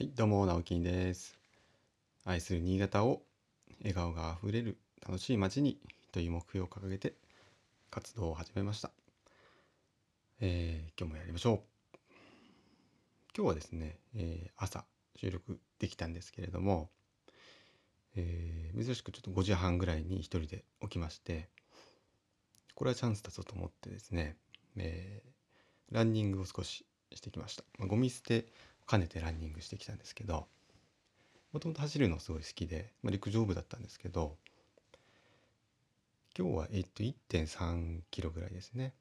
はい、どうも、直樹です。愛する新潟を笑顔があふれる楽しい街にという目標を掲げて活動を始めました。えー今日もやりましょう。今日はですね、えー朝収録できたんですけれども、えー珍しくちょっと5時半ぐらいに一人で起きまして、これはチャンスだぞと思ってですね、えーランニングを少ししてきました。まあゴミ捨て兼ねてランニングしてきたんですけどもともと走るのすごい好きで、まあ、陸上部だったんですけど今日は、えっと、1.3キロぐらいですね。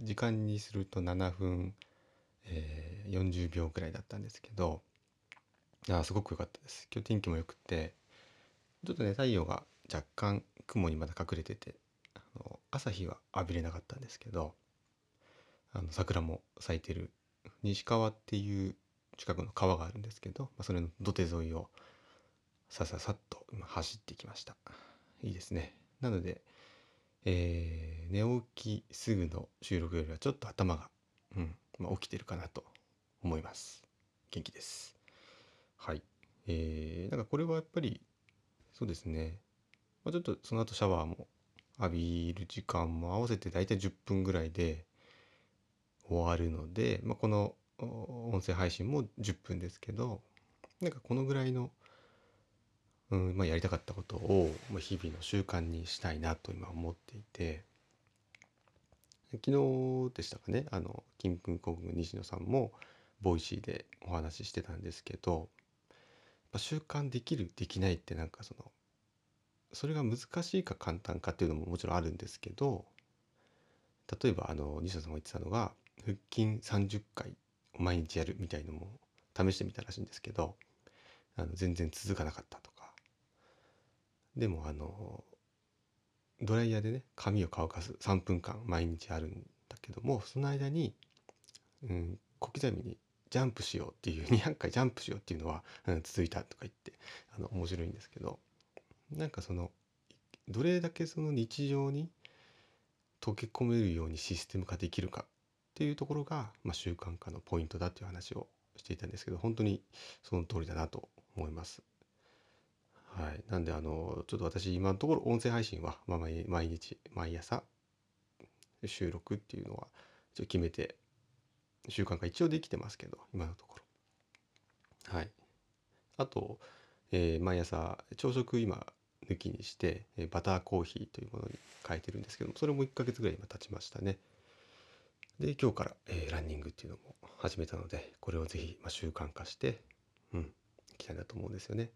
時間にすると7分、えー40秒ぐらいだったんですけどあすごく良かったです。今日天気も良くてちょっとね太陽が若干雲にまだ隠れててあの朝日は浴びれなかったんですけどあの桜も咲いてる。西川っていう近くの川があるんですけど、まあ、それの土手沿いをさささっと走ってきました。いいですね。なので、えー寝起きすぐの収録よりはちょっと頭が、うんまあ、起きてるかなと思います。元気です。はい。えー、なんかこれはやっぱりそうですね、まあ、ちょっとその後シャワーも浴びる時間も合わせて大体10分ぐらいで終わるので、まあ、この音声配信も10分ですけどなんかこのぐらいの、うんまあ、やりたかったことを、日々の習慣にしたいなと今思っていて昨日でしたかねあのキングコングの西野さんも Voicy でお話ししてたんですけど、習慣できるできないってなんかそのそれが難しいか簡単かっていうのももちろんあるんですけど例えばあの西野さんが言ってたのが腹筋30回毎日やるみたいのも試してみたらしいんですけどあの全然続かなかったとか。でもあのドライヤーでね髪を乾かす3分間毎日あるんだけどもその間に、うん、小刻みにジャンプしようっていう200回ジャンプしようっていうのは、うん、続いたとか言ってあの面白いんですけどなんかそのどれだけその日常に溶け込めるようにシステム化できるかっていうところが、まあ、習慣化のポイントだっていう話をしていたんですけど本当にその通りだなと思います。はい、なんであのちょっと私今のところ音声配信は、まあ、毎毎日毎朝収録っていうのは一応決めて習慣化一応できてますけど今のところ。はい、あと、えー毎朝朝食今抜きにして、えーバターコーヒーというものに変えてるんですけどもそれも1ヶ月ぐらい今経ちましたね。で今日から、えーランニングっていうのも始めたのでこれをぜひ、まあ、習慣化してうんいきたいなと思うんですよね。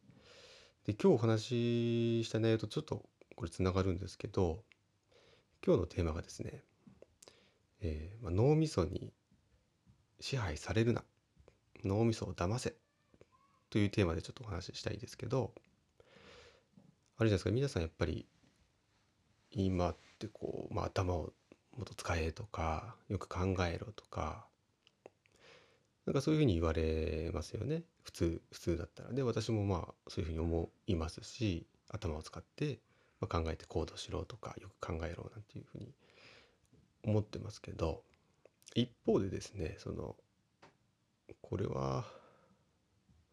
で今日お話しした内容とちょっとこれつながるんですけど今日のテーマがですね、えーまあ、脳みそに支配されるな脳みそを騙せというテーマでちょっとお話ししたいですけどあれじゃないですか皆さんやっぱり今ってこう、まあ、頭をもっと使えとかよく考えろとかなんかそういうふうに言われますよね。普通普通だったら。で私もまあそういうふうに思いますし頭を使って、まあ、考えて行動しろとかよく考えろなんていうふうに思ってますけど一方でですねそのこれは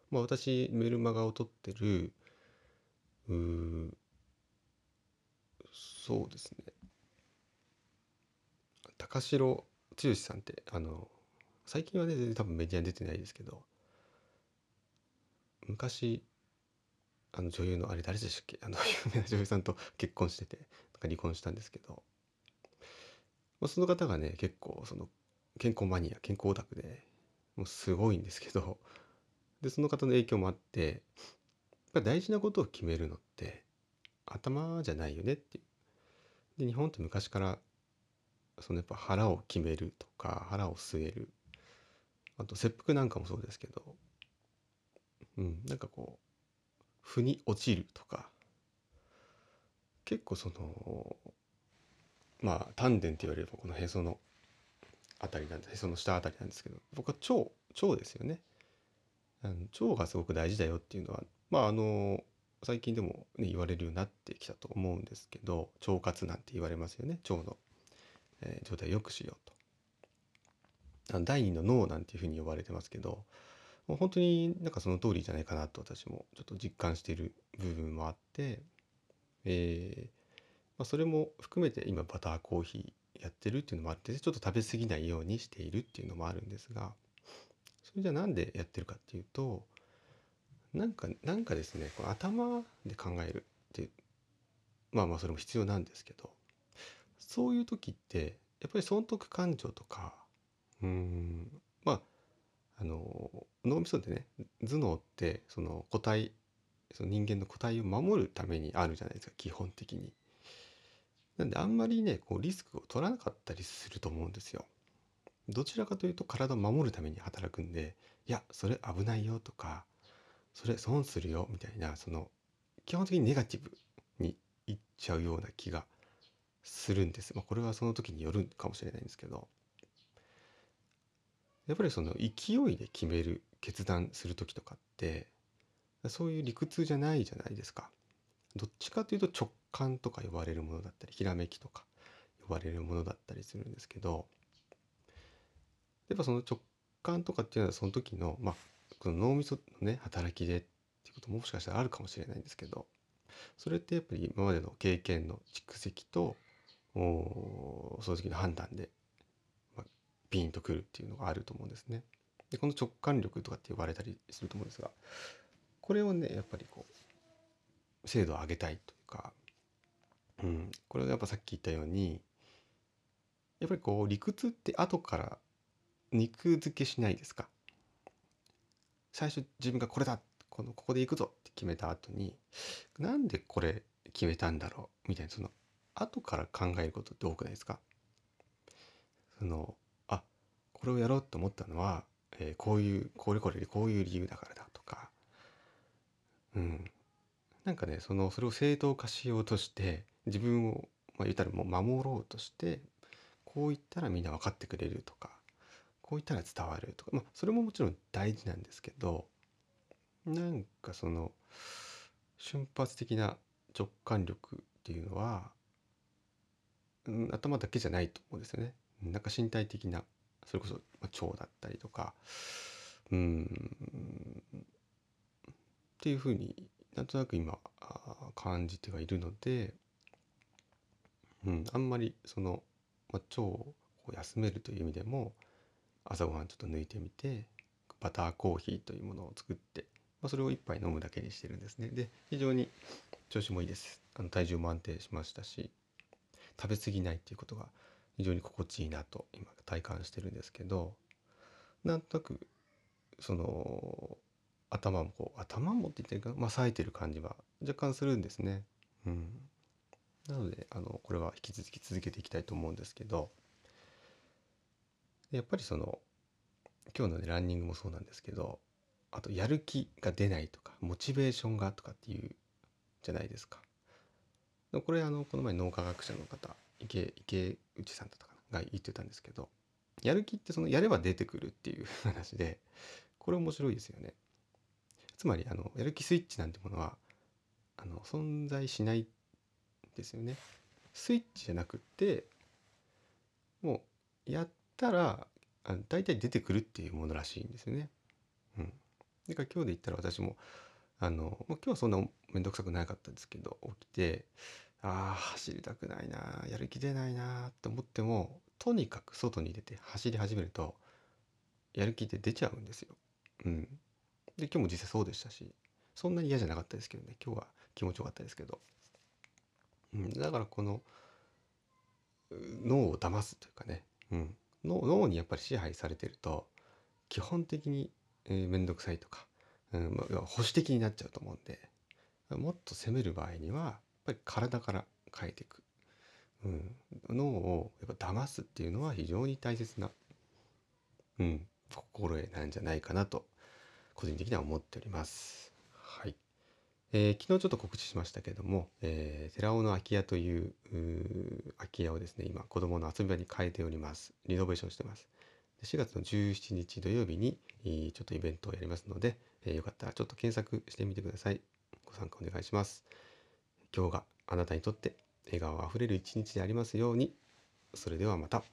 まあ私メルマガを取ってるうーそうですね。高城剛さんってあの最近はね多分メディアに出てないですけど昔あの女優のあれ誰でしたっけ？あの 有名な女優さんと結婚しててなんか離婚したんですけど、まあ、その方がね結構その健康マニア健康オタクでもうすごいんですけどでその方の影響もあってやっぱ大事なことを決めるのって頭じゃないよねっていう。で日本って昔からそのやっぱ腹を決めるとか腹を据える。あと切腹なんかもそうですけど。うんなんかこう腑に落ちるとか。結構そのまあ丹田って言われればこのへそのあたりなんでへその下あたりなんですけど僕は腸腸ですよね。あの腸がすごく大事だよっていうのはまああの最近でも、ね、言われるようになってきたと思うんですけど腸活なんて言われますよね腸の、え状態を良くしようと。第二の脳なんていうふうに呼ばれてますけどもう本当になんかその通りじゃないかなと私もちょっと実感している部分もあって、えーまあ、それも含めて今バターコーヒーやってるっていうのもあってちょっと食べ過ぎないようにしているっていうのもあるんですがそれじゃあなんでやってるかっていうとなんかなんかですねこの頭で考えるってまあまあそれも必要なんですけどそういう時ってやっぱり損得感情とかうんまああの脳みそでね頭脳ってその個体その人間の個体を守るためにあるじゃないですか基本的に。なんであんまりねこうリスクを取らなかったりすると思うんですよ。どちらかというと体を守るために働くんでいやそれ危ないよとかそれ損するよみたいなその基本的にネガティブにいっちゃうような気がするんです。まあ、これはその時によるかもしれないんですけどやっぱりその勢いで決める決断する時とかってそういう理屈じゃないじゃないですか。どっちかというと直感とか呼ばれるものだったりひらめきとか呼ばれるものだったりするんですけどやっぱその直感とかっていうのはその時のまあこの脳みそのね働きでっていうことももしかしたらあるかもしれないんですけどそれってやっぱり今までの経験の蓄積とその時の判断で、まあ、ピンとくるっていうのがあると思うんですね。でこの直感力とかって呼ばれたりすると思うんですがこれをねやっぱりこう精度を上げたいというか、うん、これはやっぱさっき言ったようにやっぱりこう理屈って後から肉付けしないですか最初自分がこれだこのここで行くぞって決めた後になんでこれ決めたんだろうみたいなその後から考えることって多くないですか？そのあこれをやろうと思ったのは、えーこういうこれこれでこういう理由だからだとかうん。なんかねそのそれを正当化しようとして自分を、まあ、言ったらもう守ろうとしてこう言ったらみんな分かってくれるとかこう言ったら伝わるとかまあそれももちろん大事なんですけどなんかその瞬発的な直感力っていうのは、頭だけじゃないと思うんですよね。なんか身体的なそれこそまあ腸だったりとかうんっていうふうになんとなく今あ感じてはいるので、うん、あんまりその、まあ、腸を休めるという意味でも朝ごはんちょっと抜いてみてバターコーヒーというものを作って、まあ、それを一杯飲むだけにしてるんですね。で非常に調子もいいです。あの体重も安定しましたし。食べ過ぎないっていうことが非常に心地いいなと今体感してるんですけどなんとなくその頭もこう頭もって言ってるかまあ冴えてる感じは若干するんですね。うん、なのであのこれは引き続き続けていきたいと思うんですけどやっぱりその今日のねランニングもそうなんですけどあとやる気が出ないとかモチベーションがとかっていうじゃないですか。これあのこの前脳科学者の方池池内さんだったかなが言ってたんですけどやる気ってそのやれば出てくるっていう話でこれ面白いですよね。つまりあのやる気スイッチなんてものはあの存在しないですよね。スイッチじゃなくてもうやったらあ大体出てくるっていうものらしいんですよね。うん。だから今日で言ったら私もあの、今日はそんな面倒くさくなかったですけど起きてああ走りたくないなやる気出ないなと思ってもとにかく外に出て走り始めるとやる気って出ちゃうんですよ。うん。で今日も実際そうでしたしそんなに嫌じゃなかったですけどね今日は気持ちよかったですけど、うん、だからこの脳を騙すというかね、うん、脳脳にやっぱり支配されてると基本的にえー、めんどくさいとか、うんまあ、保守的になっちゃうと思うんでもっと攻める場合にはぱり体から変えていく、うん、脳をやっぱ騙すっていうのは非常に大切な、うん、心得なんじゃないかなと個人的には思っております。はい。えー昨日ちょっと告知しましたけども、えー寺尾の空き家という空き家をですね、今子供の遊び場に変えております。リノベーションしてます。4月の17日土曜日にちょっとイベントをやりますので、えーよかったらちょっと検索してみてください。ご参加お願いします。今日があなたにとって笑顔あふれる一日でありますように。それではまた。